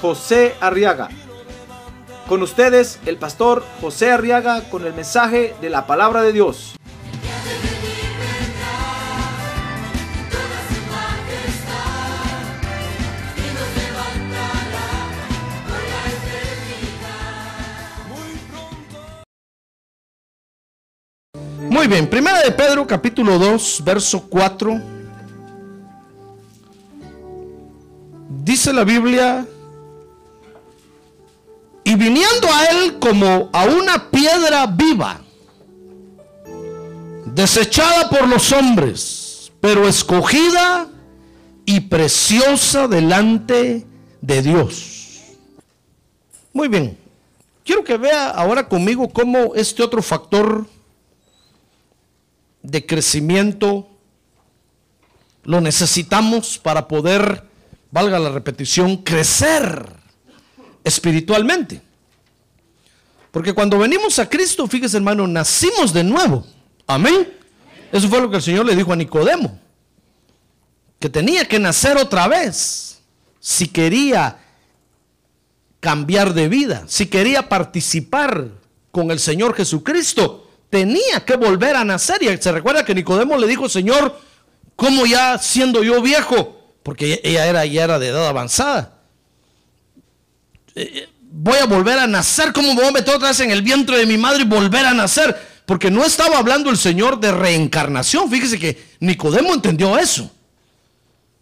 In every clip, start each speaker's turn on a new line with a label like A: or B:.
A: José Arriaga. Con ustedes, el pastor José Arriaga con el mensaje de la palabra de Dios.
B: Muy bien, primera de Pedro capítulo 2, verso 4. Dice la Biblia, y viniendo a él como a una piedra viva, desechada por los hombres, pero escogida y preciosa delante de Dios. Muy bien, quiero que vea ahora conmigo cómo este otro factor de crecimiento lo necesitamos para poder, valga la repetición, crecer espiritualmente. Porque cuando venimos a Cristo, fíjese hermano, nacimos de nuevo. Amén. Eso fue lo que el Señor le dijo a Nicodemo. Que tenía que nacer otra vez si quería cambiar de vida, si quería participar con el Señor Jesucristo tenía que volver a nacer. Y se recuerda que Nicodemo le dijo, Señor, ¿cómo ya siendo yo viejo? Porque ella era, ya era de edad avanzada. Voy a volver a nacer, ¿cómo me voy a meter otra vez en el vientre de mi madre y volver a nacer? Porque no estaba hablando el Señor de reencarnación. Fíjese que Nicodemo entendió eso.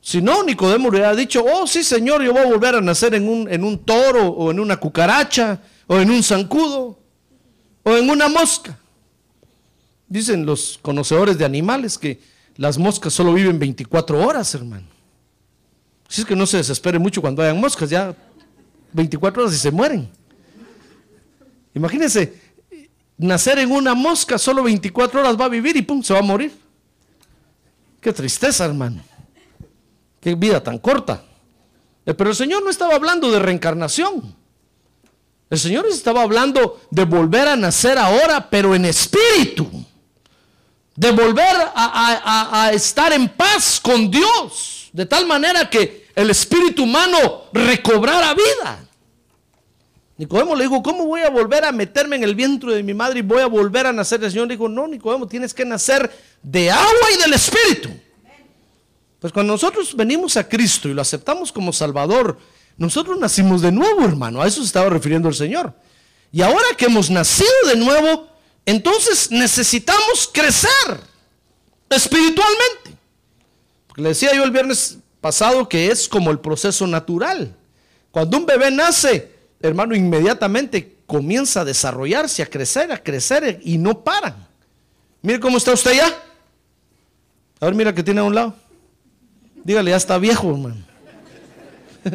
B: Si no, Nicodemo le hubiera dicho, oh sí Señor, yo voy a volver a nacer en un, en un toro o en una cucaracha o en un zancudo o en una mosca. Dicen los conocedores de animales que las moscas solo viven 24 horas, hermano. Si es que no se desespere mucho cuando hayan moscas, ya 24 horas y se mueren. Imagínense, nacer en una mosca solo 24 horas va a vivir y pum, se va a morir. Qué tristeza, hermano. Qué vida tan corta. Eh, pero el Señor no estaba hablando de reencarnación. El Señor estaba hablando de volver a nacer ahora, pero en espíritu de volver a, estar en paz con Dios, de tal manera que el espíritu humano recobrara vida. Nicodemo le dijo, ¿cómo voy a volver a meterme en el vientre de mi madre y voy a volver a nacer? El Señor dijo, no, Nicodemo, tienes que nacer de agua y del espíritu. Pues cuando nosotros venimos a Cristo y lo aceptamos como Salvador, nosotros nacimos de nuevo, hermano. A eso se estaba refiriendo el Señor. Y ahora que hemos nacido de nuevo, entonces necesitamos crecer espiritualmente. Le decía yo el viernes pasado que es como el proceso natural. Cuando un bebé nace, hermano, inmediatamente comienza a desarrollarse, a crecer, a crecer y no paran. Mire cómo está usted ya. A ver, mira que tiene a un lado. Dígale, ya está viejo, hermano.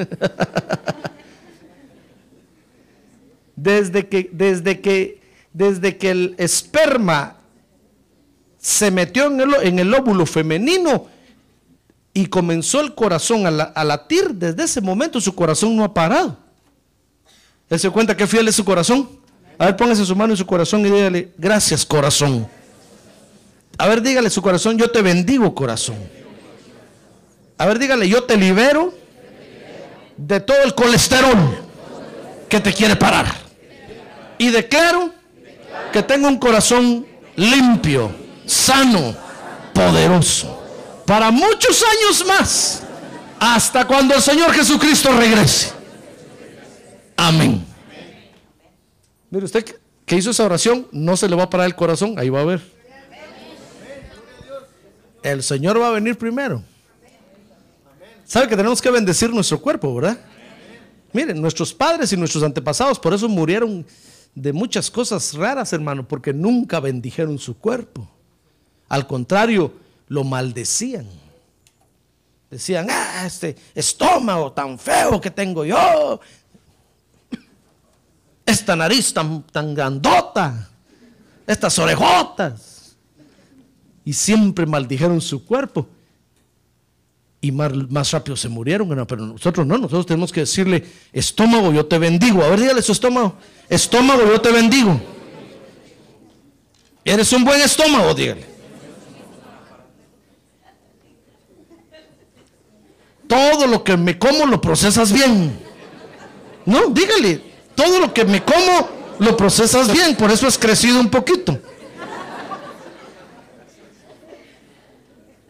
B: desde que, desde que desde que el esperma se metió en el, óvulo femenino y comenzó el corazón a, latir, desde ese momento su corazón no ha parado. Él se cuenta que fiel es su corazón. A ver, póngase su mano en su corazón y dígale, gracias corazón. A ver, dígale su corazón, yo te bendigo corazón. A ver, dígale, yo te libero de todo el colesterol que te quiere parar. Y declaro que tenga un corazón limpio, sano, poderoso. Para muchos años más, hasta cuando el Señor Jesucristo regrese. Amén. Mire usted que hizo esa oración, no se le va a parar el corazón, ahí va a ver. El Señor va a venir primero. ¿Sabe que tenemos que bendecir nuestro cuerpo, verdad? Miren, nuestros padres y nuestros antepasados por eso murieron de muchas cosas raras, hermano, porque nunca bendijeron su cuerpo. Al contrario, lo maldecían. Decían, ah, este estómago tan feo que tengo yo. esta nariz tan, tan estas orejotas. Y siempre maldijeron su cuerpo. Y más, más rápido se murieron, pero nosotros no, nosotros tenemos que decirle, estómago, yo te bendigo. A ver, dígale su estómago, estómago, yo te bendigo. Eres un buen estómago, dígale. Todo lo que me como lo procesas bien. No, dígale, todo lo que me como lo procesas bien, por eso has crecido un poquito.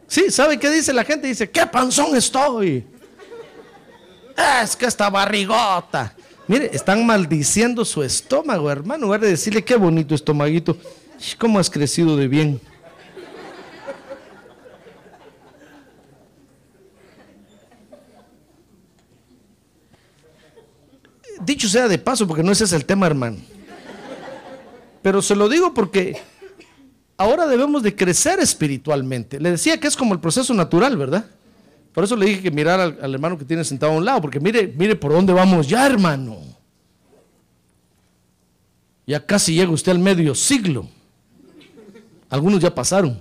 B: Sí, ¿sabe qué dice la gente? Dice, ¿qué panzón estoy? Es que esta barrigota. Mire, están maldiciendo su estómago, hermano. En lugar de decirle, qué bonito estomaguito. ¿Cómo has crecido de bien? Dicho sea de paso, porque no ese es el tema, hermano. Pero se lo digo porque ahora debemos de crecer espiritualmente. Le decía que es como el proceso natural, ¿verdad? Por eso le dije que mirar al, al, hermano que tiene sentado a un lado, porque mire, mire por dónde vamos ya, hermano. Ya casi llega usted al medio siglo. Algunos ya pasaron.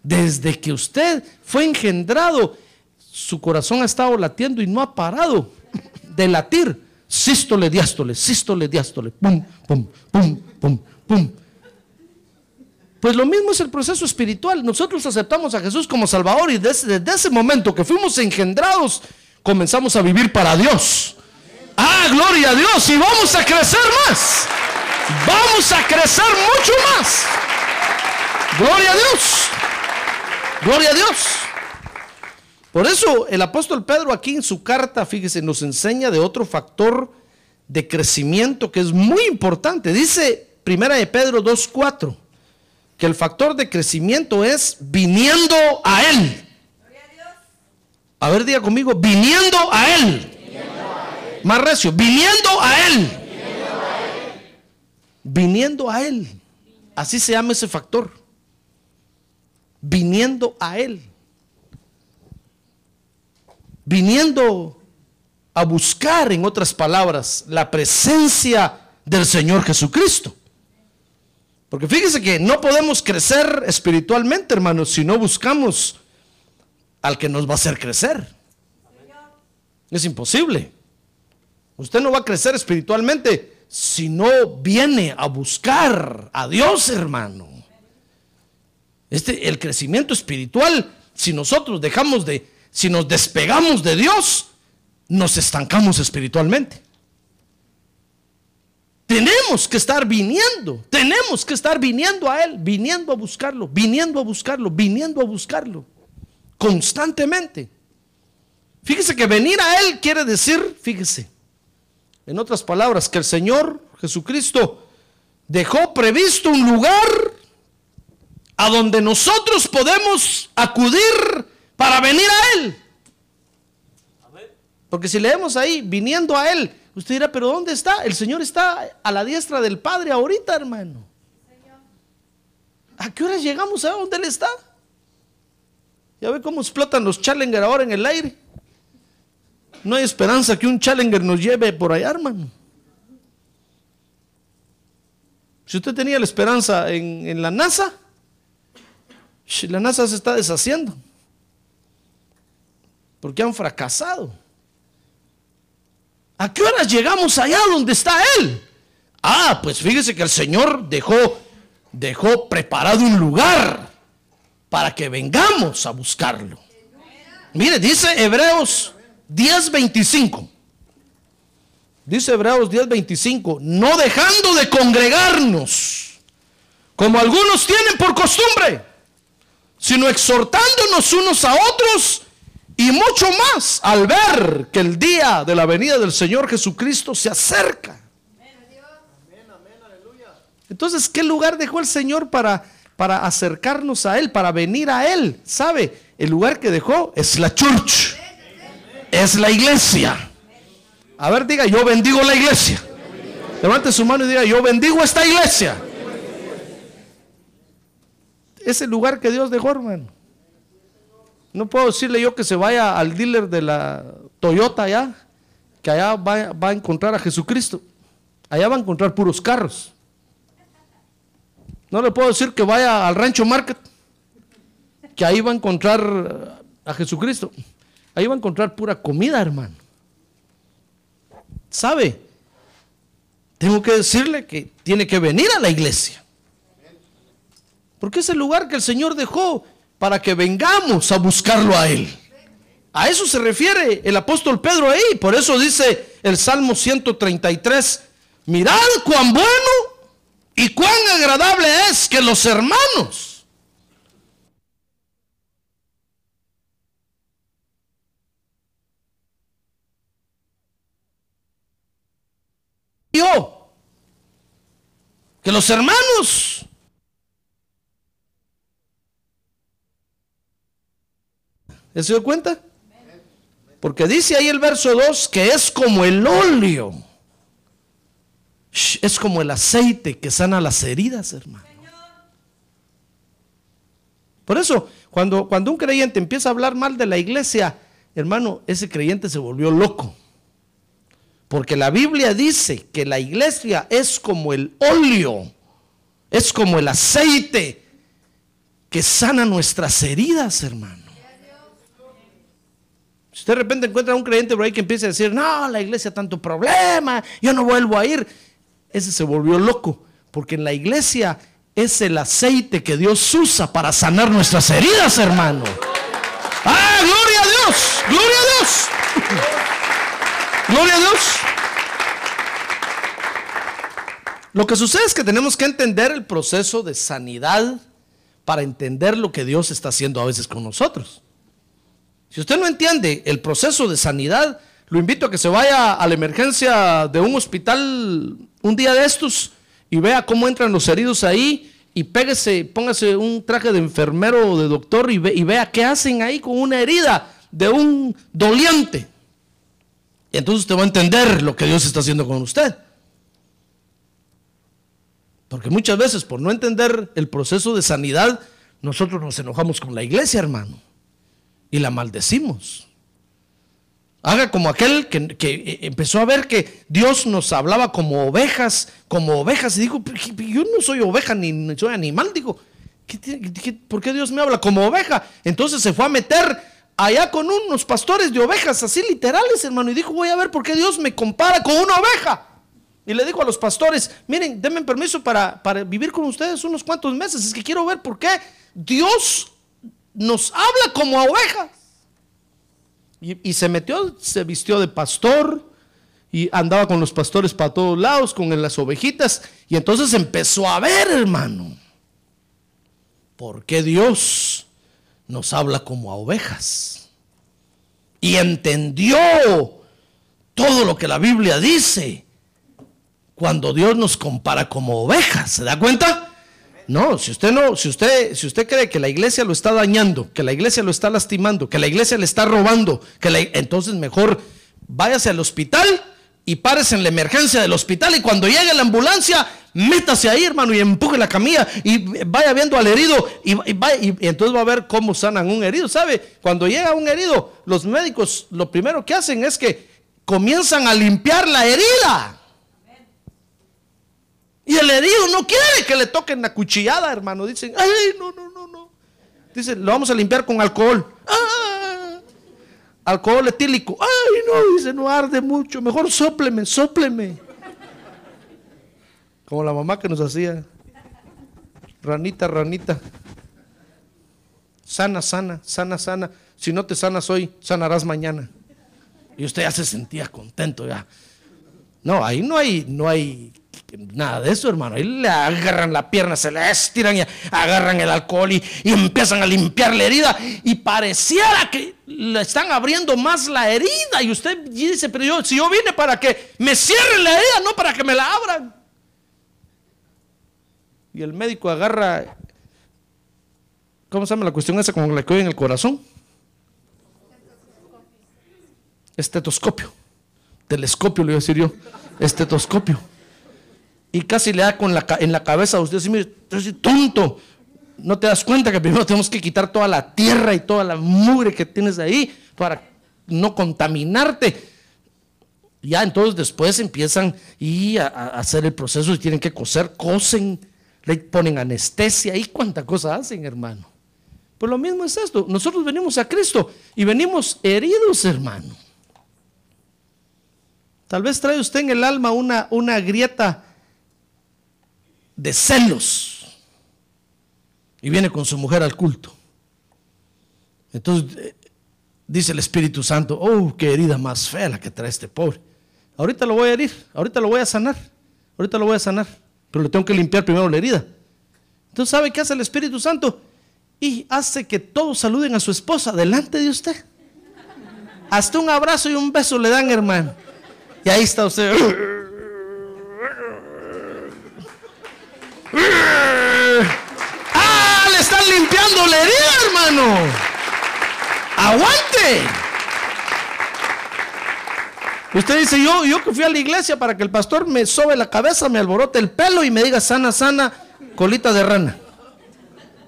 B: Desde que usted fue engendrado, su corazón ha estado latiendo y no ha parado de latir. Sístole, diástole, sístole, diástole. Pum, pum, pum, pum, pum. Pues lo mismo es el proceso espiritual. Nosotros aceptamos a Jesús como Salvador y desde, desde, ese momento que fuimos engendrados, comenzamos a vivir para Dios. Ah, gloria a Dios. Y vamos a crecer más. Vamos a crecer mucho más. Gloria a Dios. Gloria a Dios. Por eso el apóstol Pedro aquí en su carta, fíjese, nos enseña de otro factor de crecimiento que es muy importante. Dice primera de Pedro 2.4 que el factor de crecimiento es viniendo a Él. A ver, diga conmigo, viniendo a Él. Más recio, viniendo a Él. Viniendo a Él. Así se llama ese factor. Viniendo a Él. Viniendo a buscar, en otras palabras, la presencia del Señor Jesucristo. Porque fíjese que no podemos crecer espiritualmente, hermanos, si no buscamos al que nos va a hacer crecer. Es imposible. Usted no va a crecer espiritualmente si no viene a buscar a Dios, hermano. Este, el crecimiento espiritual, si nosotros dejamos de, si nos despegamos de Dios, nos estancamos espiritualmente. Tenemos que estar viniendo, tenemos que estar viniendo a Él, viniendo a buscarlo, viniendo a buscarlo, viniendo a buscarlo, constantemente. Fíjese que venir a Él quiere decir, fíjese, en otras palabras, que el Señor Jesucristo dejó previsto un lugar a donde nosotros podemos acudir para venir a Él. Porque si leemos ahí, viniendo a Él, usted dirá, pero ¿dónde está? El Señor está a la diestra del Padre ahorita, hermano. ¿A qué horas llegamos a dónde Él está? Ya ve cómo explotan los Challenger ahora en el aire. No hay esperanza que un Challenger nos lleve por allá, hermano. Si usted tenía la esperanza en, en la NASA, la NASA se está deshaciendo. Porque han fracasado. ¿A qué horas llegamos allá donde está Él? Ah, pues fíjese que el Señor dejó, dejó preparado un lugar para que vengamos a buscarlo. Mire, dice Hebreos 10:25. Dice Hebreos 10:25, no dejando de congregarnos, como algunos tienen por costumbre, sino exhortándonos unos a otros y mucho más al ver que el día de la venida del Señor Jesucristo se acerca. Entonces, ¿qué lugar dejó el Señor para, para acercarnos a Él, para venir a Él? ¿Sabe? El lugar que dejó es la church, es la iglesia. A ver, diga, yo bendigo la iglesia. Levante su mano y diga, yo bendigo esta iglesia. Es el lugar que Dios dejó, hermano. No puedo decirle yo que se vaya al dealer de la Toyota allá, que allá va, a encontrar a Jesucristo. allá va a encontrar puros carros. No le puedo decir que vaya al rancho market, que ahí va a encontrar a Jesucristo. Ahí va a encontrar pura comida, hermano. ¿Sabe? Tengo que decirle que tiene que venir a la iglesia. Porque es el lugar que el Señor dejó para que vengamos a buscarlo a Él. A eso se refiere el apóstol Pedro ahí. Por eso dice el Salmo 133, mirad cuán bueno y cuán agradable es que los hermanos que los hermanos ¿Se dio cuenta? Porque dice ahí el verso 2 que es como el óleo. Es como el aceite que sana las heridas, hermano. Por eso, cuando, cuando un creyente empieza a hablar mal de la iglesia, hermano, ese creyente se volvió loco. Porque la Biblia dice que la iglesia es como el óleo, es como el aceite que sana nuestras heridas, hermano. Si usted de repente encuentra a un creyente por ahí que empieza a decir, no, la iglesia tanto problema, yo no vuelvo a ir, ese se volvió loco, porque en la iglesia es el aceite que Dios usa para sanar nuestras heridas, hermano. ¡Ah, gloria a Dios! ¡Gloria a Dios! ¡Gloria a Dios! Lo que sucede es que tenemos que entender el proceso de sanidad para entender lo que Dios está haciendo a veces con nosotros. Si usted no entiende el proceso de sanidad, lo invito a que se vaya a la emergencia de un hospital un día de estos y vea cómo entran los heridos ahí y péguese, póngase un traje de enfermero o de doctor y, y vea qué hacen ahí con una herida de un doliente. Y entonces usted va a entender lo que Dios está haciendo con usted. Porque muchas veces por no entender el proceso de sanidad, nosotros nos enojamos con la iglesia, hermano y la maldecimos. Haga como aquel que, eh, empezó a ver que Dios nos hablaba como ovejas, como ovejas, y dijo, yo no soy oveja ni soy animal, digo, por qué Dios me habla como oveja? Entonces se fue a meter allá con unos pastores de ovejas, así literales, hermano, y dijo, voy a ver por qué Dios me compara con una oveja. Y le dijo a los pastores, miren, denme permiso para, para vivir con ustedes unos cuantos meses, es que quiero ver por qué Dios nos habla como a ovejas. Y, se metió, se vistió de pastor y andaba con los pastores para todos lados, con las ovejitas. Y entonces empezó a ver, hermano, por qué Dios nos habla como a ovejas. Y entendió todo lo que la Biblia dice cuando Dios nos compara como ovejas. ¿Se da cuenta? No, si usted no, si usted, si usted cree que la iglesia lo está dañando, que la iglesia lo está lastimando, que la iglesia le está robando, que entonces mejor váyase al hospital y párese en la emergencia del hospital y cuando llegue la ambulancia, métase ahí, hermano, y empuje la camilla y vaya viendo al herido y, y, entonces va a ver cómo sanan un herido. ¿Sabe? Cuando llega un herido, los médicos lo primero que hacen es que comienzan a limpiar la herida. Y el herido no quiere que le toquen la cuchillada, hermano. Dicen, ay, no, no, no, no. Dicen, lo vamos a limpiar con alcohol. Ah, alcohol etílico. Ay, no, dice, no arde mucho. Mejor sópleme, sópleme. Como la mamá que nos hacía. Ranita, ranita. Sana, sana, sana, sana. Si no te sanas hoy, sanarás mañana. Y usted ya se sentía contento ya. No, ahí no hay, no hay Nada de eso, hermano. Ahí le agarran la pierna, se le estiran y agarran el alcohol y, empiezan a limpiar la herida. Y pareciera que le están abriendo más la herida. Y usted dice, pero yo, si yo vine para que me cierren la herida, no para que me la abran. Y el médico agarra, ¿cómo se llama la cuestión esa como le coge en el corazón? Estetoscopio. Telescopio, le iba a decir yo. Estetoscopio y casi le da con la, en la cabeza a usted, así, mire, tonto, no te das cuenta que primero tenemos que quitar toda la tierra y toda la mugre que tienes ahí para no contaminarte. Ya entonces después empiezan y a, hacer el proceso y tienen que coser, cosen, le ponen anestesia y cuánta cosa hacen, hermano. Pues lo mismo es esto. Nosotros venimos a Cristo y venimos heridos, hermano. Tal vez trae usted en el alma una, una grieta de celos y viene con su mujer al culto. Entonces eh, dice el Espíritu Santo, oh, qué herida más fea la que trae este pobre. Ahorita lo voy a herir, ahorita lo voy a sanar, ahorita lo voy a sanar, pero le tengo que limpiar primero la herida. Entonces, ¿sabe qué hace el Espíritu Santo? Y hace que todos saluden a su esposa delante de usted. Hasta un abrazo y un beso le dan, hermano. Y ahí está usted. ¡Ah! Le están limpiando la herida, hermano. ¡Aguante! Usted dice, yo, yo que fui a la iglesia para que el pastor me sobe la cabeza, me alborote el pelo y me diga sana, sana, colita de rana.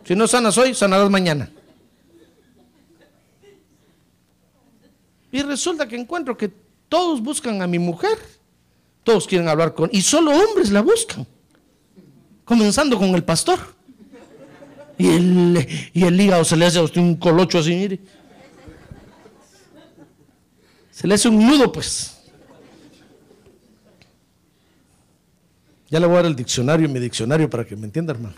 B: Si no sanas hoy, sanarás mañana. Y resulta que encuentro que todos buscan a mi mujer. Todos quieren hablar con... Y solo hombres la buscan. Comenzando con el pastor. Y el, y el hígado se le hace a usted un colocho así, mire. Se le hace un nudo, pues. Ya le voy a dar el diccionario, mi diccionario, para que me entienda, hermano.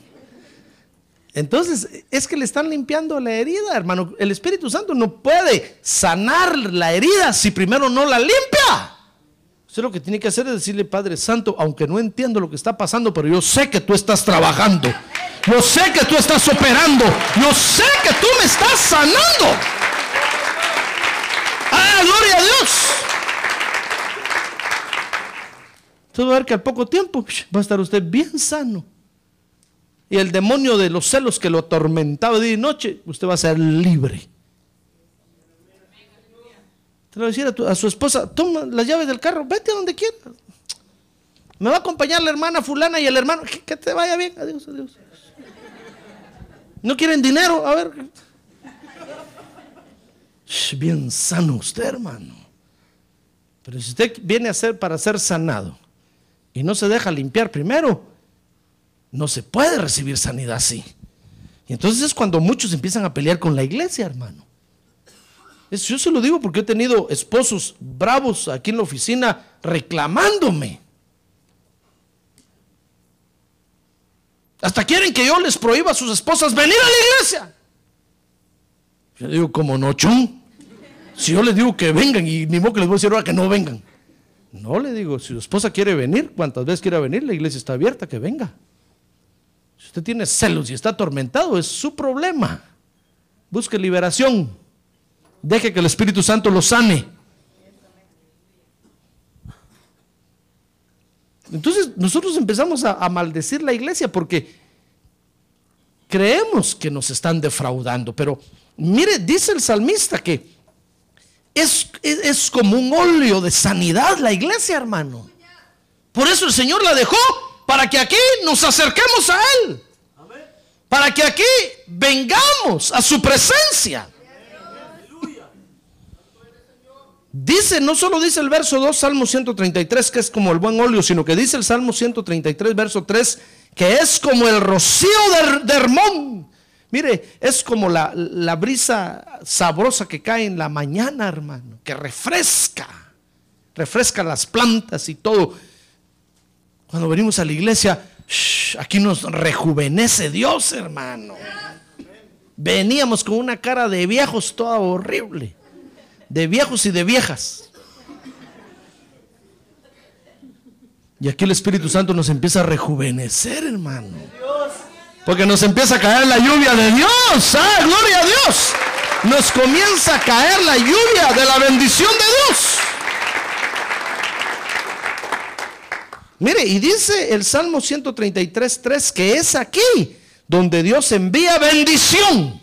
B: Entonces, es que le están limpiando la herida, hermano. El Espíritu Santo no puede sanar la herida si primero no la limpia. Usted lo que tiene que hacer es decirle, Padre Santo, aunque no entiendo lo que está pasando, pero yo sé que tú estás trabajando. Yo sé que tú estás operando. Yo sé que tú me estás sanando. ¡Ah, gloria a Dios! Usted va a ver que al poco tiempo va a estar usted bien sano. Y el demonio de los celos que lo atormentaba día y noche, usted va a ser libre. Te lo decía a, tu- a su esposa, toma las llaves del carro, vete a donde quieras. Me va a acompañar la hermana fulana y el hermano, que, que te vaya bien, adiós, adiós. No quieren dinero, a ver. Bien sano usted, hermano. Pero si usted viene a ser para ser sanado y no se deja limpiar primero, no se puede recibir sanidad así. Y entonces es cuando muchos empiezan a pelear con la iglesia, hermano. Yo se lo digo porque he tenido esposos bravos aquí en la oficina reclamándome. Hasta quieren que yo les prohíba a sus esposas venir a la iglesia. Yo digo, como no, chum. Si yo les digo que vengan y ni modo que les voy a decir ahora que no vengan. No le digo, si su esposa quiere venir, cuantas veces quiera venir, la iglesia está abierta, que venga. Si usted tiene celos y está atormentado, es su problema. Busque liberación. Deje que el Espíritu Santo lo sane. Entonces nosotros empezamos a, a maldecir la iglesia porque creemos que nos están defraudando. Pero mire, dice el salmista que es, es, es como un óleo de sanidad la iglesia, hermano. Por eso el Señor la dejó para que aquí nos acerquemos a Él. Para que aquí vengamos a su presencia. Dice, no solo dice el verso 2, Salmo 133, que es como el buen óleo, sino que dice el Salmo 133, verso 3, que es como el rocío de, Hermón. Mire, es como la, la brisa sabrosa que cae en la mañana, hermano, que refresca, refresca las plantas y todo. Cuando venimos a la iglesia, aquí nos rejuvenece Dios, hermano. Veníamos con una cara de viejos toda horrible de viejos y de viejas. Y aquí el Espíritu Santo nos empieza a rejuvenecer, hermano. Porque nos empieza a caer la lluvia de Dios. ¡Ah, gloria a Dios! Nos comienza a caer la lluvia de la bendición de Dios. Mire, y dice el Salmo 133, 3 que es aquí donde Dios envía bendición.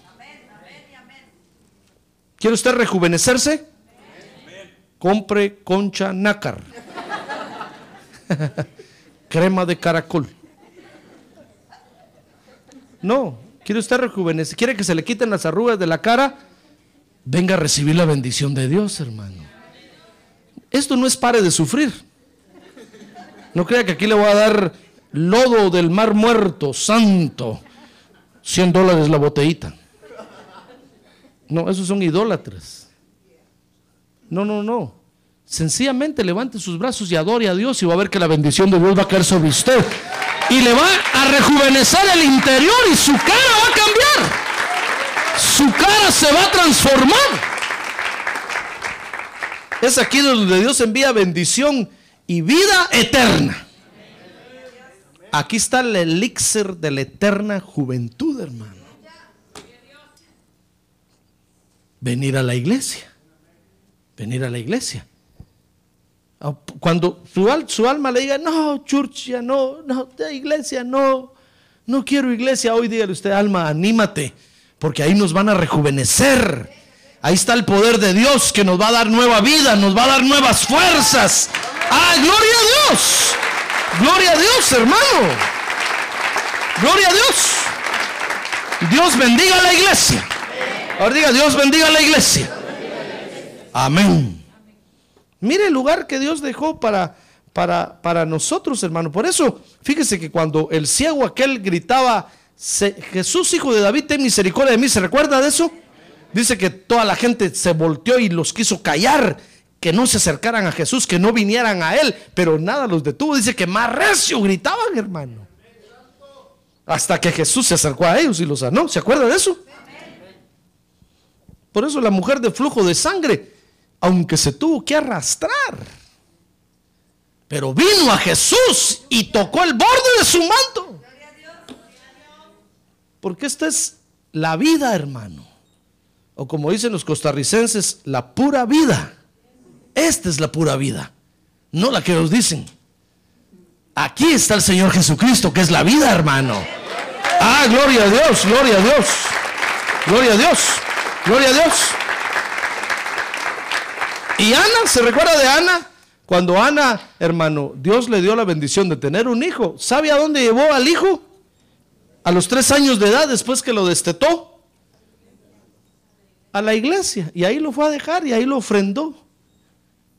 B: ¿Quiere usted rejuvenecerse? Compre concha nácar. Crema de caracol. No, ¿quiere usted rejuvenecer? ¿Quiere que se le quiten las arrugas de la cara? Venga a recibir la bendición de Dios, hermano. Esto no es pare de sufrir. No crea que aquí le voy a dar lodo del mar muerto, santo, 100 dólares la botellita. No, esos son idólatras. No, no, no. Sencillamente levante sus brazos y adore a Dios y va a ver que la bendición de Dios va a caer sobre usted. Y le va a rejuvenecer el interior y su cara va a cambiar. Su cara se va a transformar. Es aquí donde Dios envía bendición y vida eterna. Aquí está el elixir de la eterna juventud, hermano. Venir a la iglesia. Venir a la iglesia. Ah, Cuando su, al- su alma le diga, no, church, ya no, no, de iglesia, no, no quiero iglesia, hoy dígale usted, alma, anímate, porque ahí nos van a rejuvenecer. Ahí está el poder de Dios que nos va a dar nueva vida, nos va a dar nuevas fuerzas. ¡Ah, gloria a Dios! ¡Gloria a Dios, hermano! ¡Gloria a Dios! Dios bendiga a la iglesia. Ahora diga, Dios bendiga a la iglesia. Amén. Mire el lugar que Dios dejó para, para, para nosotros, hermano. Por eso, fíjese que cuando el ciego aquel gritaba, "Se- Jesús, hijo de David, ten misericordia de mí, ¿se recuerda de eso? Dice que toda la gente se volteó y los quiso callar, que no se acercaran a Jesús, que no vinieran a Él, pero nada los detuvo. Dice que más recio gritaban, hermano. Hasta que Jesús se acercó a ellos y los sanó. ¿Se acuerda de eso? Por eso la mujer de flujo de sangre, aunque se tuvo que arrastrar, pero vino a Jesús y tocó el borde de su manto. Porque esta es la vida, hermano. O como dicen los costarricenses, la pura vida. Esta es la pura vida, no la que nos dicen. Aquí está el Señor Jesucristo, que es la vida, hermano. Ah, gloria a Dios, gloria a Dios. Gloria a Dios, gloria a Dios. Y Ana, ¿se recuerda de Ana? Cuando Ana, hermano, Dios le dio la bendición de tener un hijo. ¿Sabe a dónde llevó al hijo? A los tres años de edad, después que lo destetó. A la iglesia. Y ahí lo fue a dejar y ahí lo ofrendó.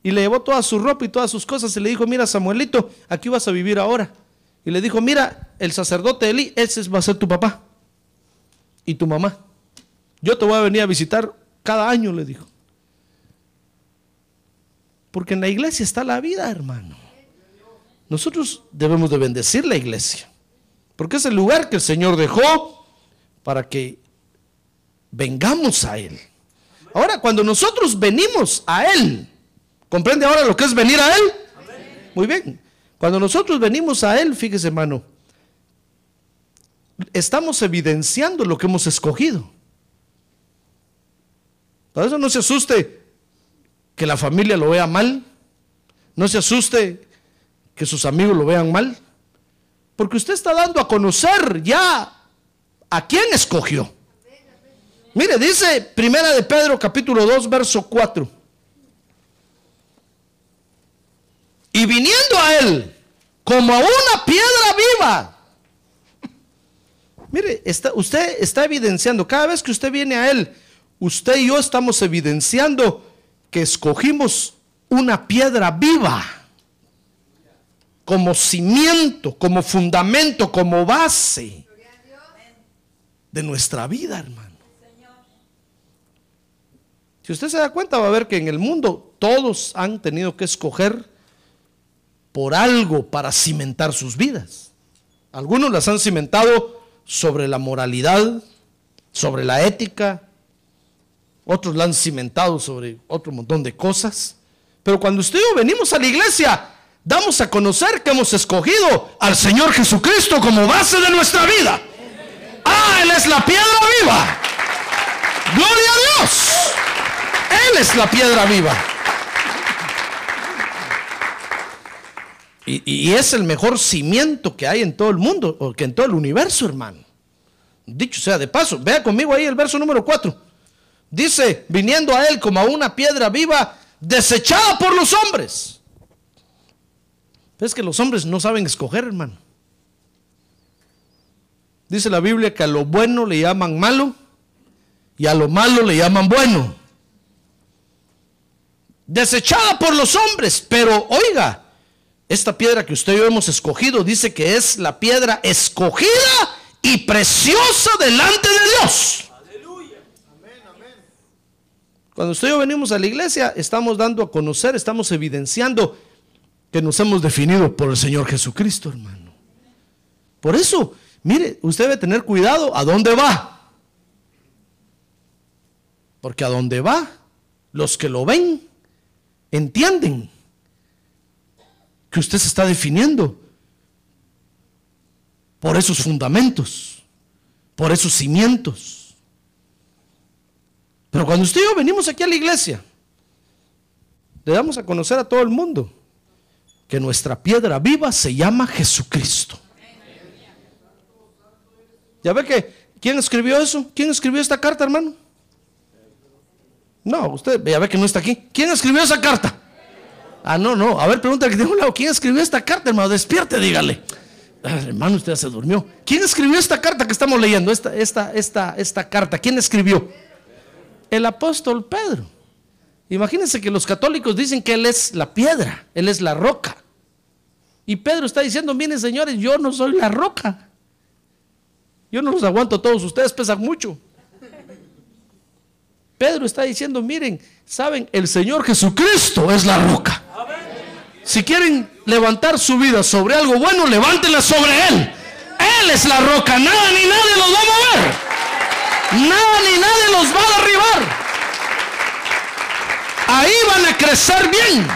B: Y le llevó toda su ropa y todas sus cosas y le dijo, mira Samuelito, aquí vas a vivir ahora. Y le dijo, mira, el sacerdote Elí, ese va a ser tu papá y tu mamá. Yo te voy a venir a visitar cada año, le dijo. Porque en la iglesia está la vida, hermano. Nosotros debemos de bendecir la iglesia. Porque es el lugar que el Señor dejó para que vengamos a Él. Ahora, cuando nosotros venimos a Él, ¿comprende ahora lo que es venir a Él? Muy bien. Cuando nosotros venimos a Él, fíjese hermano, estamos evidenciando lo que hemos escogido. Por eso no se asuste que la familia lo vea mal. No se asuste que sus amigos lo vean mal. Porque usted está dando a conocer ya a quién escogió. Mire, dice Primera de Pedro capítulo 2 verso 4. Y viniendo a él como a una piedra viva. Mire, está, usted está evidenciando, cada vez que usted viene a él, usted y yo estamos evidenciando que escogimos una piedra viva como cimiento, como fundamento, como base de nuestra vida, hermano. Si usted se da cuenta, va a ver que en el mundo todos han tenido que escoger por algo para cimentar sus vidas. Algunos las han cimentado sobre la moralidad, sobre la ética, otros la han cimentado sobre otro montón de cosas. Pero cuando usted y yo venimos a la iglesia, damos a conocer que hemos escogido al Señor Jesucristo como base de nuestra vida. Ah, Él es la piedra viva. Gloria a Dios. Él es la piedra viva. Y, es el mejor cimiento que hay en todo el mundo, o que en todo el universo, hermano. Dicho sea de paso, vea conmigo ahí el verso número 4. Dice, viniendo a él como a una piedra viva, desechada por los hombres. Es que los hombres no saben escoger, hermano. Dice la Biblia que a lo bueno le llaman malo y a lo malo le llaman bueno. desechada por los hombres, pero oiga, esta piedra que usted y yo hemos escogido dice que es la piedra escogida y preciosa delante de Dios. Cuando usted y yo venimos a la iglesia, estamos dando a conocer, estamos evidenciando que nos hemos definido por el Señor Jesucristo, hermano. Por eso, mire, usted debe tener cuidado a dónde va. Porque a dónde va, los que lo ven entienden que usted se está definiendo por esos fundamentos, por esos cimientos. Pero cuando usted y yo venimos aquí a la iglesia, le damos a conocer a todo el mundo que nuestra piedra viva se llama Jesucristo. ¿Ya ve que quién escribió eso? ¿Quién escribió esta carta, hermano? No, usted ya ve que no está aquí. ¿Quién escribió esa carta? Ah, no, no. A ver, pregunta que tiene un lado. ¿Quién escribió esta carta, hermano? Despierte, dígale. Ah, hermano, usted ya se durmió. ¿Quién escribió esta carta que estamos leyendo? Esta, esta, esta, esta carta. ¿Quién escribió? El apóstol Pedro. Imagínense que los católicos dicen que Él es la piedra, Él es la roca. Y Pedro está diciendo, miren señores, yo no soy la roca. Yo no los aguanto a todos, ustedes pesan mucho. Pedro está diciendo, miren, saben, el Señor Jesucristo es la roca. Si quieren levantar su vida sobre algo bueno, levántenla sobre Él. Él es la roca, nada ni nadie los va a mover. Nada ni nadie los va a derribar. Ahí van a crecer bien.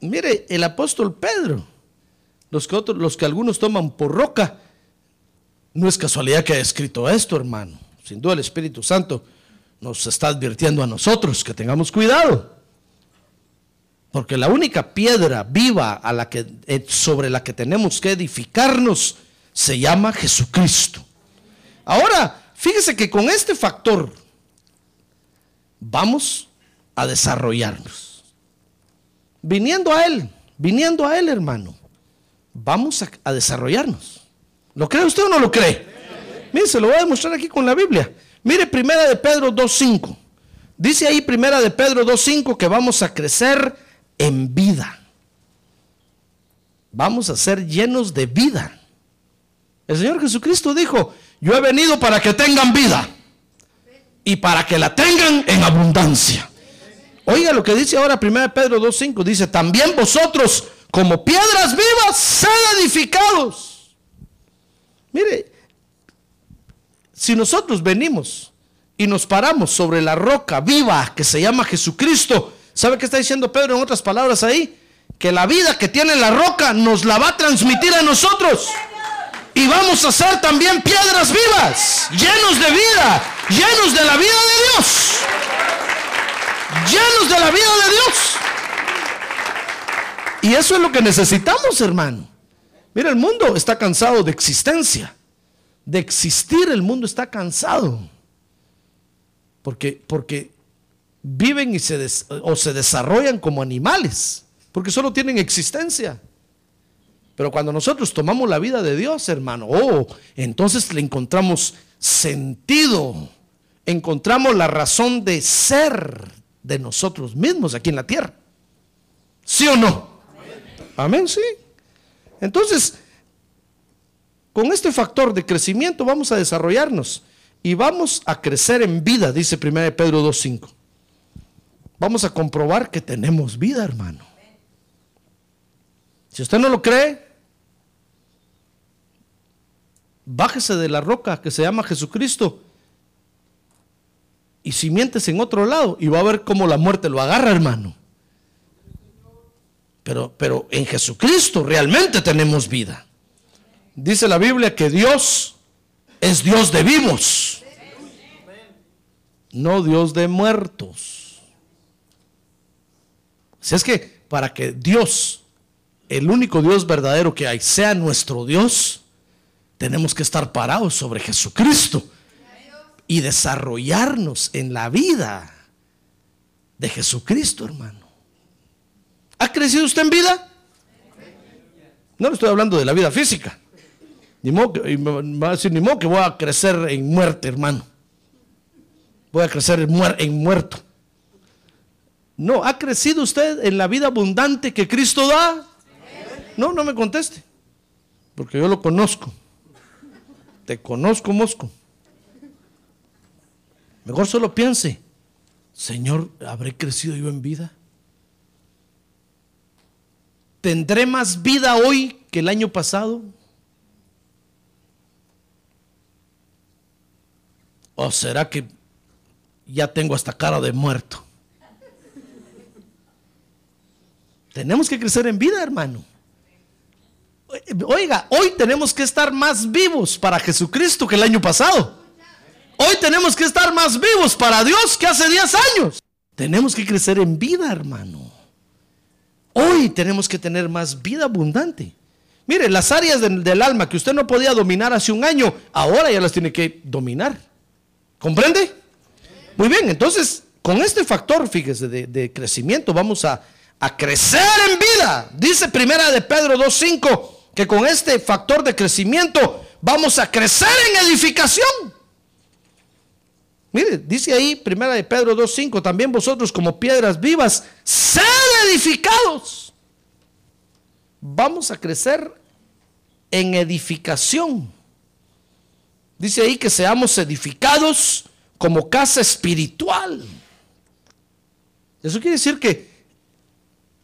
B: Mire, el apóstol Pedro, los que, otros, los que algunos toman por roca, no es casualidad que haya escrito esto, hermano. Sin duda el Espíritu Santo nos está advirtiendo a nosotros que tengamos cuidado. Porque la única piedra viva a la que, eh, sobre la que tenemos que edificarnos se llama Jesucristo. Ahora, fíjese que con este factor vamos a desarrollarnos. Viniendo a Él, viniendo a Él, hermano, vamos a, desarrollarnos. ¿Lo cree usted o no lo cree? Mire, se lo voy a demostrar aquí con la Biblia. Mire, primera de Pedro 2.5. Dice ahí primera de Pedro 2.5 que vamos a crecer en vida. Vamos a ser llenos de vida. El Señor Jesucristo dijo, yo he venido para que tengan vida y para que la tengan en abundancia. Oiga lo que dice ahora 1 Pedro 2.5. Dice, también vosotros como piedras vivas, sed edificados. Mire, si nosotros venimos y nos paramos sobre la roca viva que se llama Jesucristo, ¿sabe qué está diciendo Pedro en otras palabras ahí? Que la vida que tiene la roca nos la va a transmitir a nosotros. Y vamos a ser también piedras vivas, llenos de vida, llenos de la vida de Dios. Llenos de la vida de Dios. Y eso es lo que necesitamos, hermano. Mira, el mundo está cansado de existencia. De existir, el mundo está cansado. Porque, porque viven y se o se desarrollan como animales. Porque solo tienen existencia. Pero cuando nosotros tomamos la vida de Dios, hermano, oh, entonces le encontramos sentido. Encontramos la razón de ser de nosotros mismos aquí en la tierra. ¿Sí o no? Amén, sí. Entonces, con este factor de crecimiento vamos a desarrollarnos y vamos a crecer en vida, dice 1 Pedro 2.5. Vamos a comprobar que tenemos vida, hermano. Si usted no lo cree, bájese de la roca que se llama Jesucristo y simientes en otro lado y va a ver cómo la muerte lo agarra, hermano. Pero, pero en Jesucristo realmente tenemos vida. Dice la Biblia que Dios es Dios de vivos, no Dios de muertos. Si es que para que Dios, el único Dios verdadero que hay, sea nuestro Dios, tenemos que estar parados sobre Jesucristo y desarrollarnos en la vida de Jesucristo, hermano. ¿Ha crecido usted en vida? No le estoy hablando de la vida física. Ni modo que, me va a decir, ni modo que voy a crecer en muerte, hermano. voy a crecer en muerto. No, ¿ha crecido usted en la vida abundante que Cristo da? No, no me conteste, porque yo lo conozco. Te conozco, Mosco. Mejor solo piense, Señor, ¿habré crecido yo en vida? ¿Tendré más vida hoy que el año pasado? ¿O será que ya tengo hasta cara de muerto? Tenemos que crecer en vida, hermano. Oiga, hoy tenemos que estar más vivos para Jesucristo que el año pasado. Hoy tenemos que estar más vivos para Dios que hace 10 años. Tenemos que crecer en vida, hermano. Hoy tenemos que tener más vida abundante. Mire, las áreas del, alma que usted no podía dominar hace un año, ahora ya las tiene que dominar. ¿Comprende? Muy bien, entonces, con este factor, fíjese, de, de crecimiento, vamos a, a crecer en vida. Dice primera de Pedro 2.5 que con este factor de crecimiento vamos a crecer en edificación. Mire, dice ahí, primera de Pedro 2.5, también vosotros como piedras vivas, sed edificados. Vamos a crecer en edificación. Dice ahí que seamos edificados como casa espiritual. Eso quiere decir que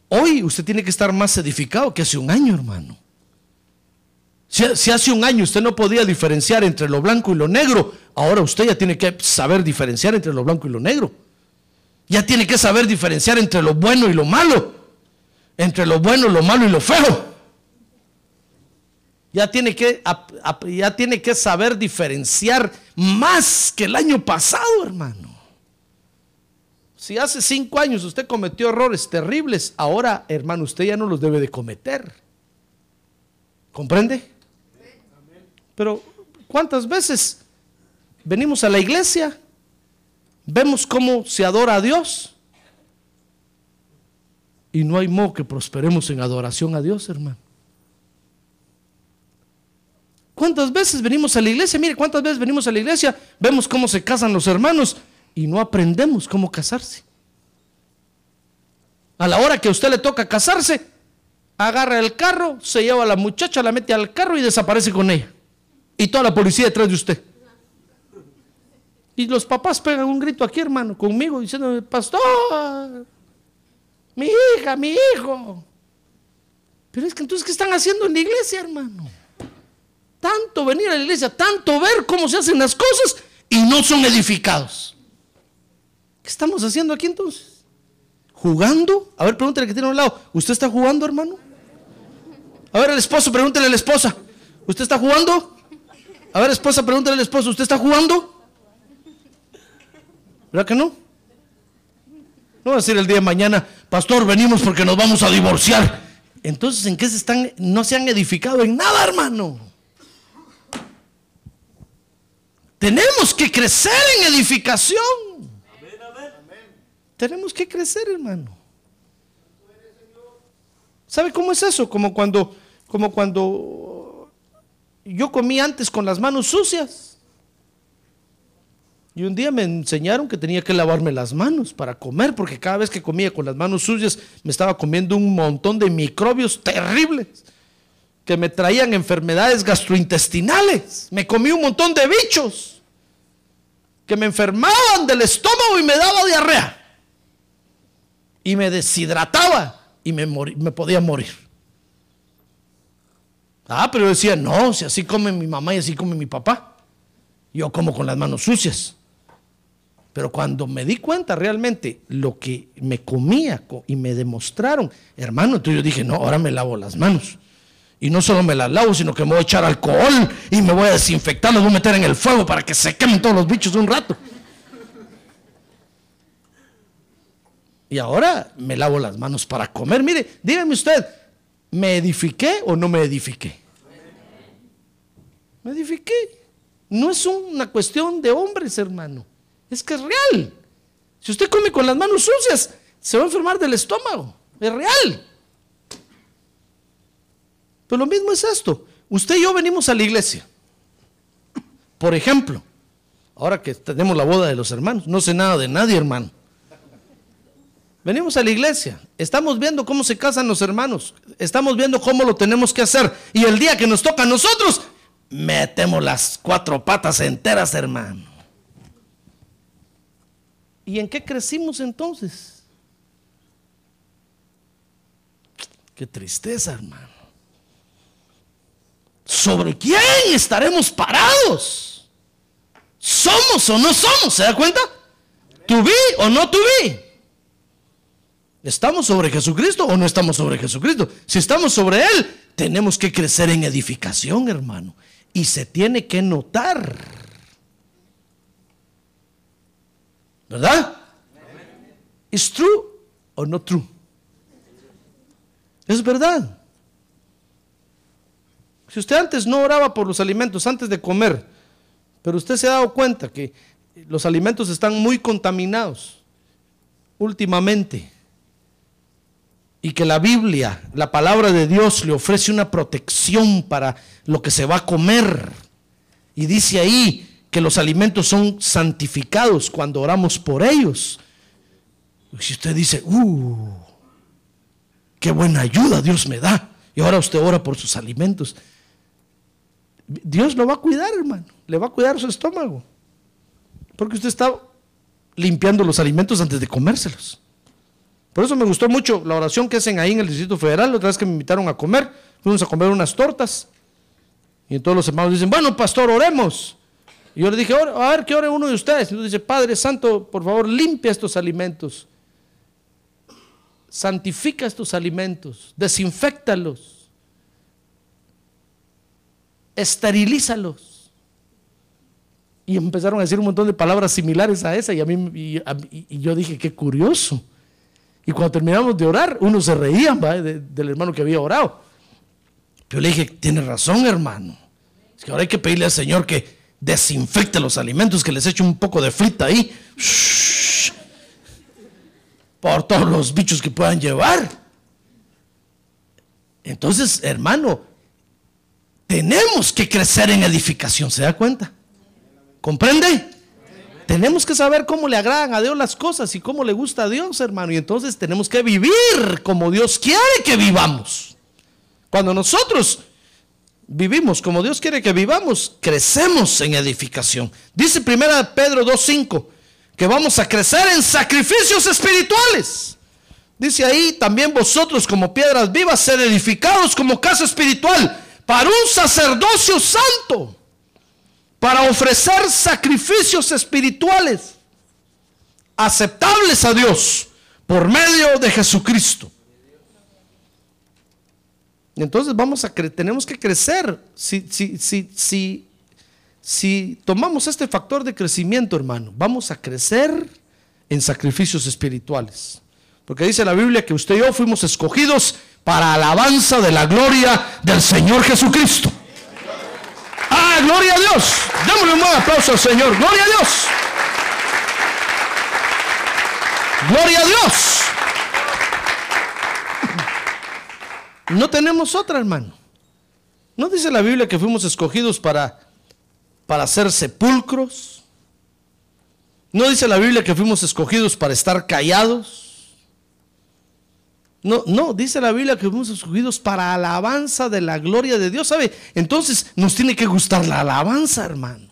B: hoy usted tiene que estar más edificado que hace un año, hermano. Si, hace un año usted no podía diferenciar entre lo blanco y lo negro, ahora usted ya tiene que saber diferenciar entre lo blanco y lo negro. Ya tiene que saber diferenciar entre lo bueno y lo malo. Entre lo bueno, lo malo y lo feo. Ya tiene que, ya tiene que saber diferenciar más que el año pasado, hermano. Si hace cinco años usted cometió errores terribles, ahora, hermano, usted ya no los debe de cometer. ¿Comprende? Pero, ¿cuántas veces venimos a la iglesia? Vemos cómo se adora a Dios. Y no hay modo que prosperemos en adoración a Dios, hermano. ¿Cuántas veces venimos a la iglesia? Mire, ¿cuántas veces venimos a la iglesia? Vemos cómo se casan los hermanos y no aprendemos cómo casarse. A la hora que a usted le toca casarse, agarra el carro, se lleva a la muchacha, la mete al carro y desaparece con ella. Y toda la policía detrás de usted. Y los papás pegan un grito aquí, hermano, conmigo, diciendo, pastor, mi hija, mi hijo. Pero es que entonces, ¿qué están haciendo en la iglesia, hermano? Tanto venir a la iglesia, tanto ver cómo se hacen las cosas y no son edificados. ¿Qué estamos haciendo aquí entonces? ¿Jugando? A ver, pregúntale que tiene a un lado. ¿Usted está jugando, hermano? A ver, el esposo, pregúntele a la esposa. ¿Usted está jugando? A ver, esposa, pregúntale al esposo. ¿Usted está jugando? ¿Verdad que no? No va a decir el día de mañana, pastor, venimos porque nos vamos a divorciar. Entonces, ¿en qué se están? No se han edificado en nada, hermano. Tenemos que crecer en edificación. Tenemos que crecer, hermano. ¿Sabe cómo es eso? Como cuando, como cuando yo comí antes con las manos sucias. Y un día me enseñaron que tenía que lavarme las manos para comer, porque cada vez que comía con las manos sucias me estaba comiendo un montón de microbios terribles que me traían enfermedades gastrointestinales. Me comí un montón de bichos que me enfermaban del estómago y me daba diarrea. Y me deshidrataba y me, me podía morir. Ah, pero yo decía, no, si así come mi mamá y así come mi papá. Yo como con las manos sucias. Pero cuando me di cuenta realmente lo que me comía y me demostraron, hermano, entonces yo dije, no, ahora me lavo las manos. Y no solo me las lavo, sino que me voy a echar alcohol y me voy a desinfectar, me voy a meter en el fuego para que se quemen todos los bichos un rato. Y ahora me lavo las manos para comer. Mire, dígame usted, ¿me edifiqué o no me edifiqué? Me edifiqué. No es una cuestión de hombres, hermano. Es que es real. Si usted come con las manos sucias, se va a enfermar del estómago. Es real. Pero lo mismo es esto. Usted y yo venimos a la iglesia. Por ejemplo, Ahora que tenemos la boda de los hermanos, no sé nada de nadie, hermano. Venimos a la iglesia, estamos viendo cómo se casan los hermanos, estamos viendo cómo lo tenemos que hacer. Y el día que nos toca a nosotros, metemos las cuatro patas enteras, hermano. ¿Y en qué crecimos entonces? Qué tristeza, hermano. ¿Sobre quién estaremos parados? ¿Somos o no somos? ¿Se da cuenta? ¿Tu vi o no tu vi? ¿Estamos sobre Jesucristo o no estamos sobre Jesucristo? Si estamos sobre Él, tenemos que crecer en edificación, hermano. Y se tiene que notar. ¿Verdad? ¿Es true o no true? Es verdad. Si usted antes no oraba por los alimentos antes de comer, pero usted se ha dado cuenta que los alimentos están muy contaminados últimamente y que la Biblia, la palabra de Dios, le ofrece una protección para lo que se va a comer. Y dice ahí que los alimentos son santificados cuando oramos por ellos. Y si usted dice, uh, qué buena ayuda Dios me da, y ahora usted ora por sus alimentos, Dios lo va a cuidar, hermano, le va a cuidar su estómago, porque usted está limpiando los alimentos antes de comérselos. Por eso me gustó mucho la oración que hacen ahí en el Distrito Federal. La otra vez que me invitaron a comer, fuimos a comer unas tortas. Y todos los hermanos dicen, bueno, pastor, oremos. Y yo le dije, a ver, que ore uno de ustedes. Y dice, Padre Santo, por favor, limpia estos alimentos. Santifica estos alimentos. Desinfectalos. Esterilízalos. Y empezaron a decir un montón de palabras similares a esa. Y, a mí, y yo dije, qué curioso. Y cuando terminamos de orar, uno se reía del hermano que había orado. Pero le dije, tiene razón, hermano. Es que ahora hay que pedirle al Señor que desinfecte los alimentos, que les eche un poco de frita ahí. por todos los bichos que puedan llevar. Entonces, hermano, tenemos que crecer en edificación, ¿se da cuenta? ¿Comprende? Tenemos que saber cómo le agradan a Dios las cosas y cómo le gusta a Dios, hermano. Y entonces tenemos que vivir como Dios quiere que vivamos. Cuando nosotros vivimos como Dios quiere que vivamos, crecemos en edificación. Dice 1 Pedro 2.5 que vamos a crecer en sacrificios espirituales. Dice ahí también vosotros como piedras vivas, ser edificados como casa espiritual para un sacerdocio santo para ofrecer sacrificios espirituales aceptables a Dios por medio de Jesucristo. Entonces vamos a tenemos que crecer. Si, si, si, si, si tomamos este factor de crecimiento, hermano, vamos a crecer en sacrificios espirituales. Porque dice la Biblia que usted y yo fuimos escogidos para alabanza de la gloria del Señor Jesucristo. Ah, gloria a Dios. Démosle un buen aplauso al Señor. Gloria a Dios. Gloria a Dios. No tenemos otra, hermano. ¿No dice la Biblia que fuimos escogidos para, para ser sepulcros? ¿No dice la Biblia que fuimos escogidos para estar callados? No, no, dice la Biblia que fuimos escogidos para alabanza de la gloria de Dios, ¿sabe? Entonces nos tiene que gustar la alabanza, hermano.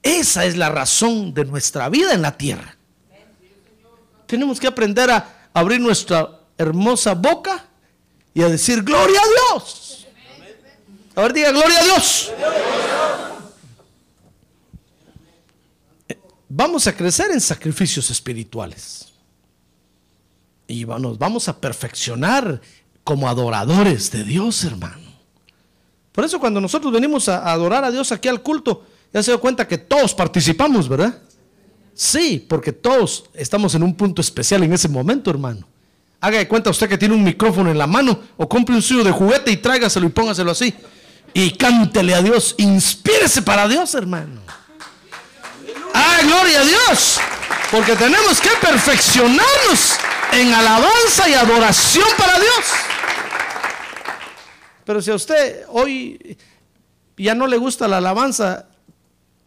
B: Esa es la razón de nuestra vida en la tierra. Tenemos que aprender a abrir nuestra hermosa boca y a decir gloria a Dios. A ver, diga gloria a Dios. Vamos a crecer en sacrificios espirituales y nos vamos a perfeccionar como adoradores de Dios, hermano. Por eso cuando nosotros venimos a adorar a Dios aquí al culto, ya se da cuenta que todos participamos, ¿verdad? Sí, porque todos estamos en un punto especial en ese momento, hermano. Haga de cuenta usted que tiene un micrófono en la mano o compre un suyo de juguete y tráigaselo y póngaselo así. Y cántele a Dios, inspírese para Dios, hermano. Ah, gloria a Dios. Porque tenemos que perfeccionarnos en alabanza y adoración para Dios. Pero si a usted hoy ya no le gusta la alabanza,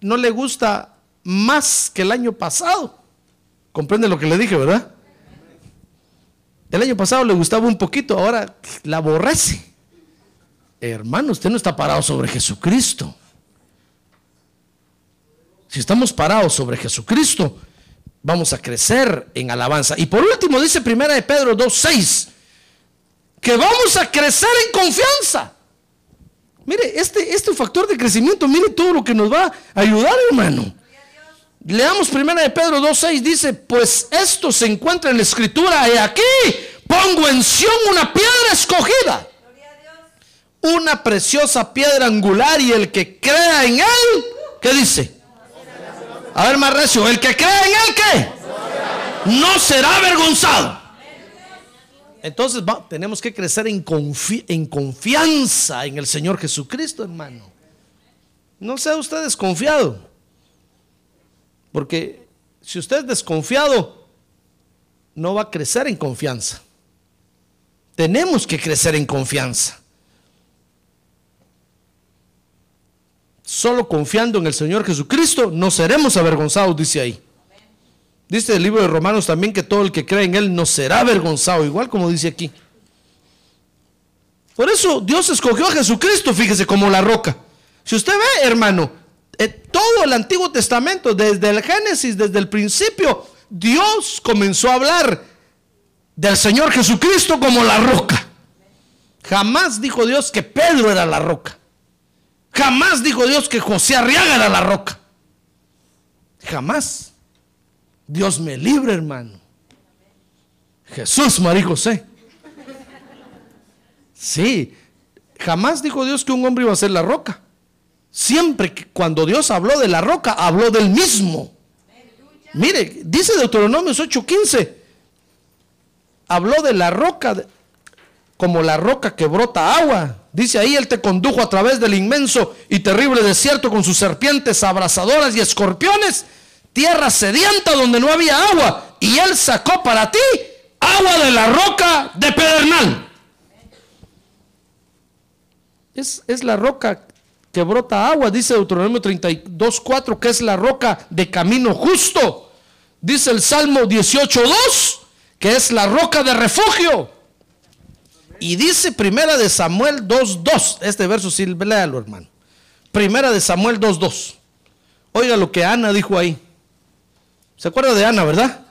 B: no le gusta más que el año pasado. ¿Comprende lo que le dije, verdad? El año pasado le gustaba un poquito, ahora la aborrece. Hermano, usted no está parado sobre Jesucristo. Si estamos parados sobre Jesucristo, vamos a crecer en alabanza. Y por último dice primera de Pedro 2:6 que vamos a crecer en confianza. Mire, este, este factor de crecimiento, mire todo lo que nos va a ayudar, hermano. Leamos primera de Pedro 2.6, dice, pues esto se encuentra en la escritura, y aquí pongo en Sión una piedra escogida, una preciosa piedra angular, y el que crea en él, ¿qué dice? A ver, más recio, el que crea en él, ¿qué? No será avergonzado. Entonces tenemos que crecer en confianza en el Señor Jesucristo, hermano. No sea usted desconfiado. Porque si usted es desconfiado, no va a crecer en confianza. Tenemos que crecer en confianza. Solo confiando en el Señor Jesucristo no seremos avergonzados, dice ahí. Dice el libro de Romanos también que todo el que cree en Él no será avergonzado, igual como dice aquí. Por eso Dios escogió a Jesucristo, fíjese, como la roca. Si usted ve, hermano, eh, todo el Antiguo Testamento, desde el Génesis, desde el principio, Dios comenzó a hablar del Señor Jesucristo como la roca. Jamás dijo Dios que Pedro era la roca. Jamás dijo Dios que José Arriaga era la roca. Jamás. Dios me libre, hermano. Jesús, María José. Sí, jamás dijo Dios que un hombre iba a ser la roca. Siempre que cuando Dios habló de la roca, habló del mismo. Mire, dice Deuteronomio 8:15. Habló de la roca como la roca que brota agua. Dice ahí, Él te condujo a través del inmenso y terrible desierto con sus serpientes abrasadoras y escorpiones tierra sedienta donde no había agua, y Él sacó para ti agua de la roca de Pedernal. Es, es la roca que brota agua, dice Deuteronomio 32, 4, que es la roca de camino justo. Dice el Salmo 18, 2, que es la roca de refugio. Y dice Primera de Samuel 2, 2. Este verso sí, léalo, hermano. Primera de Samuel 2, 2. Oiga lo que Ana dijo ahí. ¿Se acuerda de Ana, verdad?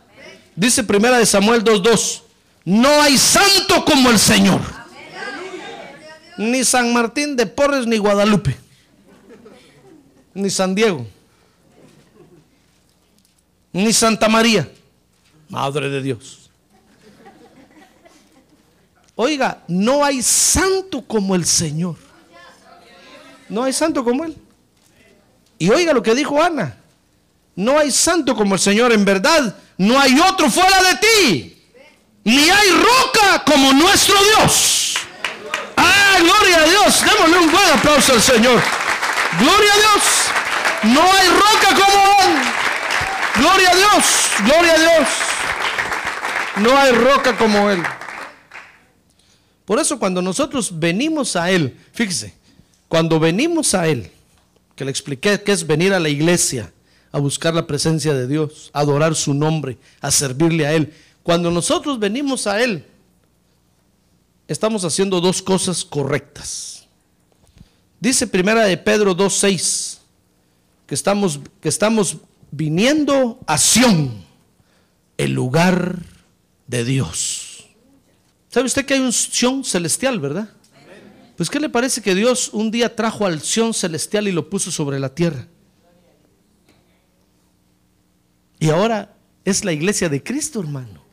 B: Dice primera de Samuel 2.2. No hay santo como el Señor. Ni San Martín de Porres ni Guadalupe. Ni San Diego. Ni Santa María. Madre de Dios. Oiga, no hay santo como el Señor. No hay santo como Él. Y oiga lo que dijo Ana. No hay santo como el Señor, en verdad. No hay otro fuera de ti. Ni hay roca como nuestro Dios. Ah, gloria a Dios. Démosle un buen aplauso al Señor. Gloria a Dios. No hay roca como Él. Gloria a Dios. Gloria a Dios. No hay roca como Él. Por eso cuando nosotros venimos a Él, fíjese, cuando venimos a Él, que le expliqué que es venir a la iglesia, a buscar la presencia de Dios, a adorar su nombre, a servirle a Él. Cuando nosotros venimos a Él, estamos haciendo dos cosas correctas. Dice primera de Pedro 2.6 que estamos, que estamos viniendo a Sión, el lugar de Dios. ¿Sabe usted que hay un Sión celestial, verdad? Pues ¿qué le parece que Dios un día trajo al Sión celestial y lo puso sobre la tierra? Y ahora es la iglesia de Cristo, hermano.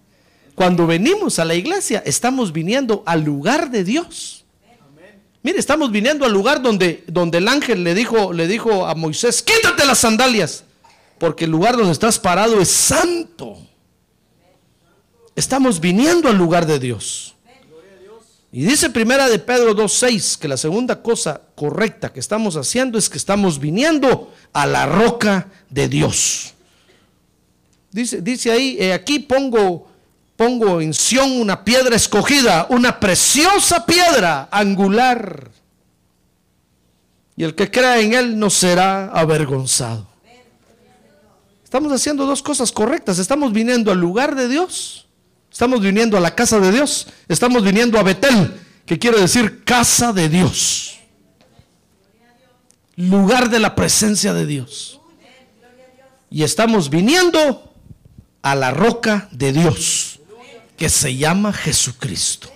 B: Cuando venimos a la iglesia, estamos viniendo al lugar de Dios. Mire, estamos viniendo al lugar donde, donde el ángel le dijo, le dijo a Moisés, quítate las sandalias, porque el lugar donde estás parado es santo. Estamos viniendo al lugar de Dios. Y dice primera de Pedro 2.6 que la segunda cosa correcta que estamos haciendo es que estamos viniendo a la roca de Dios. Dice, ahí, eh, aquí pongo, pongo en Sión una piedra escogida, una preciosa piedra angular. Y el que crea en Él no será avergonzado. Estamos haciendo dos cosas correctas. Estamos viniendo al lugar de Dios. Estamos viniendo a la casa de Dios. Estamos viniendo a Betel, que quiere decir casa de Dios. Lugar de la presencia de Dios. Y estamos viniendo a la roca de Dios, que se llama Jesucristo.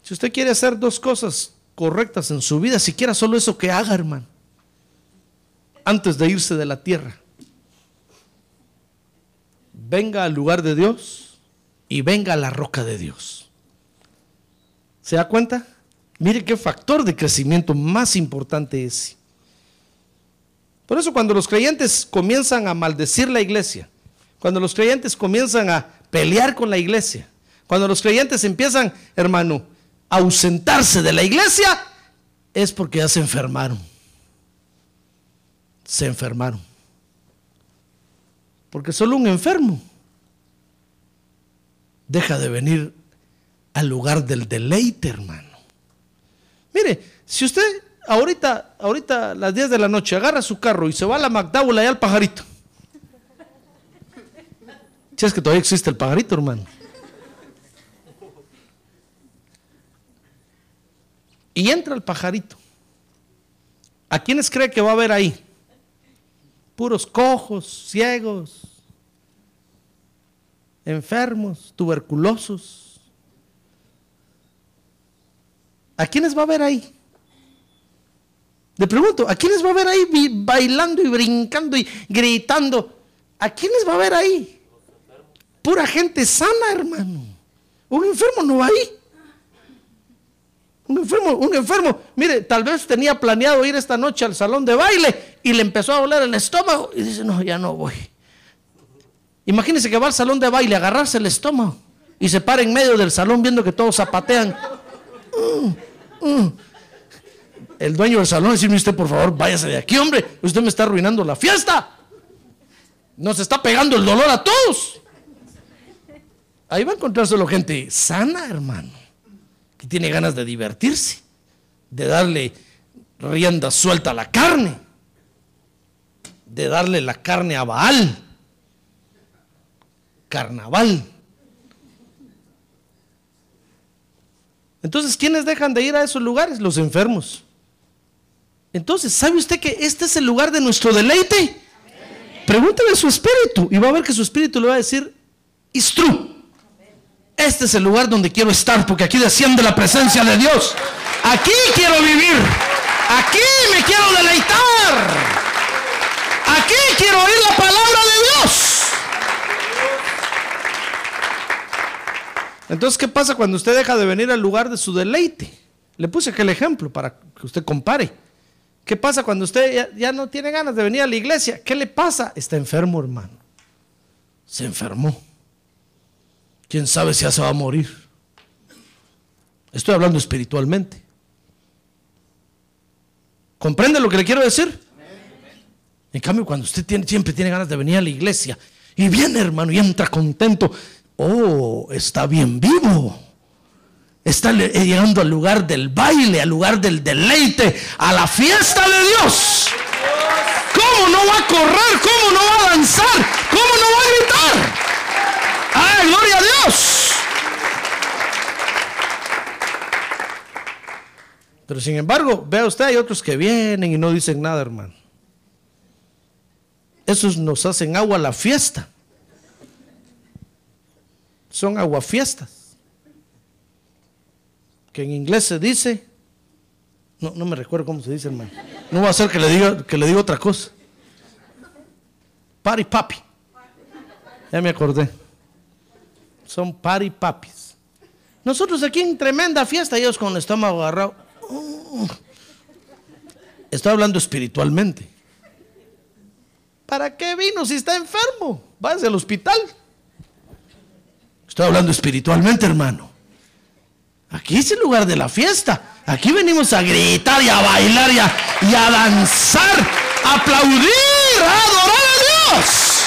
B: Si usted quiere hacer dos cosas correctas en su vida, siquiera solo eso que haga, hermano, antes de irse de la tierra. Venga al lugar de Dios y venga a la roca de Dios. ¿Se da cuenta? Mire qué factor de crecimiento más importante es. Por eso cuando los creyentes comienzan a maldecir la iglesia, cuando los creyentes comienzan a pelear con la iglesia, cuando los creyentes empiezan, hermano, a ausentarse de la iglesia, es porque ya se enfermaron. Se enfermaron. Porque solo un enfermo deja de venir al lugar del deleite, hermano. Mire, si usted ahorita, ahorita a las 10 de la noche agarra su carro y se va a la Magdábula y al pajarito. Si es que todavía existe el pajarito, hermano. Y entra el pajarito. ¿A quiénes cree que va a haber ahí? Puros cojos, ciegos, enfermos, tuberculosos. ¿A quiénes va a haber ahí? Le pregunto, ¿a quiénes va a ver ahí bailando y brincando y gritando? ¿A quiénes va a ver ahí? Pura gente sana, hermano. Un enfermo no va ahí. Un enfermo, un enfermo, mire, tal vez tenía planeado ir esta noche al salón de baile y le empezó a doler el estómago y dice, no, ya no voy. Imagínese que va al salón de baile agarrarse el estómago y se para en medio del salón viendo que todos zapatean. Mm, mm el dueño del salón decirme usted, por favor, váyase de aquí, hombre, usted me está arruinando la fiesta. Nos está pegando el dolor a todos. Ahí va a encontrar solo gente sana, hermano, que tiene ganas de divertirse, de darle rienda suelta a la carne, de darle la carne a Baal, carnaval. Entonces, ¿quiénes dejan de ir a esos lugares? Los enfermos. Entonces, ¿sabe usted que este es el lugar de nuestro deleite? Pregúntele a su espíritu y va a ver que su espíritu le va a decir, it's true. Este es el lugar donde quiero estar porque aquí desciende la presencia de Dios. Aquí quiero vivir. Aquí me quiero deleitar. Aquí quiero oír la palabra de Dios. Entonces, ¿qué pasa cuando usted deja de venir al lugar de su deleite? Le puse aquel ejemplo para que usted compare. ¿Qué pasa cuando usted ya, no tiene ganas de venir a la iglesia? ¿Qué le pasa? Está enfermo, hermano. Se enfermó. ¿Quién sabe si ya se va a morir? Estoy hablando espiritualmente. ¿Comprende lo que le quiero decir? En cambio, cuando usted siempre tiene ganas de venir a la iglesia y viene, hermano, y entra contento, oh, está bien vivo está eh, llegando al lugar del baile, al lugar del deleite, a la fiesta de Dios. ¿Cómo no va a correr? ¿Cómo no va a danzar? ¿Cómo no va a gritar? ¡Ay, gloria a Dios! Pero sin embargo, vea usted, hay otros que vienen y no dicen nada, hermano. Esos nos hacen agua a la fiesta. Son aguafiestas que en inglés se dice, no, no me recuerdo cómo se dice, hermano. No va a ser que le diga, que le diga otra cosa. Party papi. Ya me acordé. Son party papis. Nosotros aquí en tremenda fiesta, ellos con el estómago agarrado. Estoy hablando espiritualmente. ¿Para qué vino si está enfermo? Váyase al hospital. Estoy hablando espiritualmente, hermano. Aquí es el lugar de la fiesta. Aquí venimos a gritar y a bailar y a, danzar, a aplaudir, a adorar a Dios,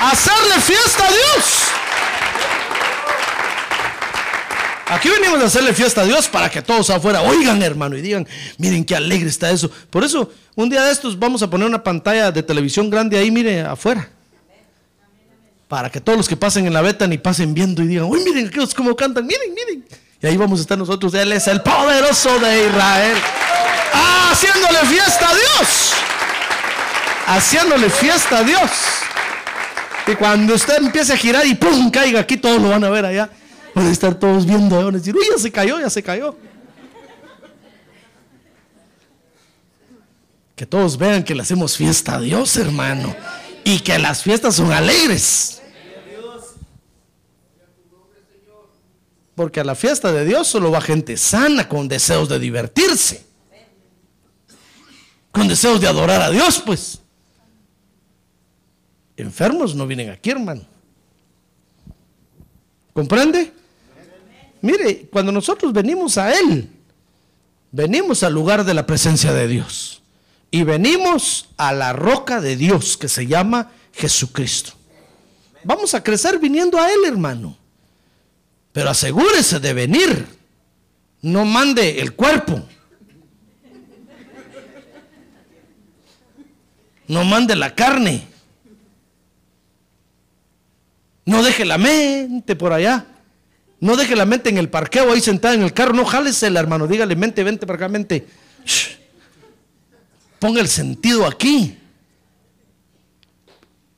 B: a hacerle fiesta a Dios. Aquí venimos a hacerle fiesta a Dios para que todos afuera oigan, hermano, y digan, miren qué alegre está eso. Por eso, un día de estos vamos a poner una pantalla de televisión grande ahí, mire, afuera. Para que todos los que pasen en la beta ni pasen viendo y digan, uy, miren aquellos cómo cantan, miren, miren. Y ahí vamos a estar nosotros. Él es el poderoso de Israel. Haciéndole fiesta a Dios. Haciéndole fiesta a Dios. Y cuando usted empiece a girar y ¡pum! caiga aquí, todos lo van a ver allá. Van estar todos viendo, van a decir, uy, ya se cayó, ya se cayó. Que todos vean que le hacemos fiesta a Dios, hermano. Y que las fiestas son alegres. Porque a la fiesta de Dios solo va gente sana, con deseos de divertirse. Con deseos de adorar a Dios, pues. Enfermos no vienen aquí, hermano. ¿Comprende? Mire, cuando nosotros venimos a Él, venimos al lugar de la presencia de Dios. Y venimos a la roca de Dios que se llama Jesucristo. Vamos a crecer viniendo a Él, hermano. Pero asegúrese de venir. No mande el cuerpo. No mande la carne. No deje la mente por allá. No deje la mente en el parqueo ahí sentada en el carro. No jálesela, hermano. Dígale, mente, vente para acá, mente. Ponga el sentido aquí.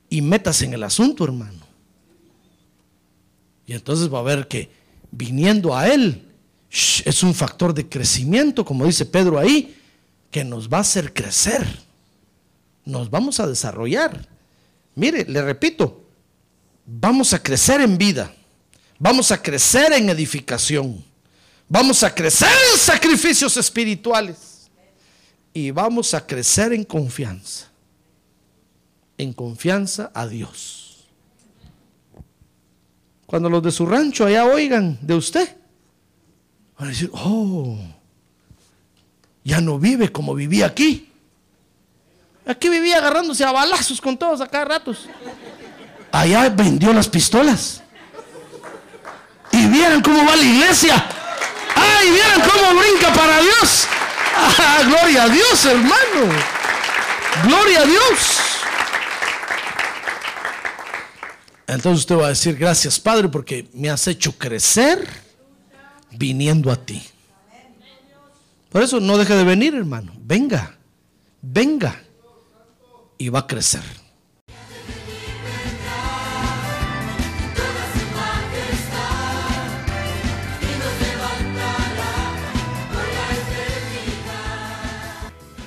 B: Y métase en el asunto, hermano. Y entonces va a ver que viniendo a Él es un factor de crecimiento, como dice Pedro ahí, que nos va a hacer crecer. Nos vamos a desarrollar. Mire, le repito, vamos a crecer en vida, vamos a crecer en edificación, vamos a crecer en sacrificios espirituales y vamos a crecer en confianza, en confianza a Dios. Cuando los de su rancho allá oigan de usted, van a decir, oh, ya no vive como vivía aquí. Aquí vivía agarrándose a balazos con todos a cada ratos. Allá vendió las pistolas. Y vieron cómo va la iglesia. ¡Ay, vieron cómo brinca para Dios! ¡Ah, gloria a Dios, hermano! ¡Gloria a Dios! Entonces usted va a decir, gracias Padre, porque me has hecho crecer viniendo a ti. Por eso no deje de venir, hermano. Venga, venga. Y va a crecer.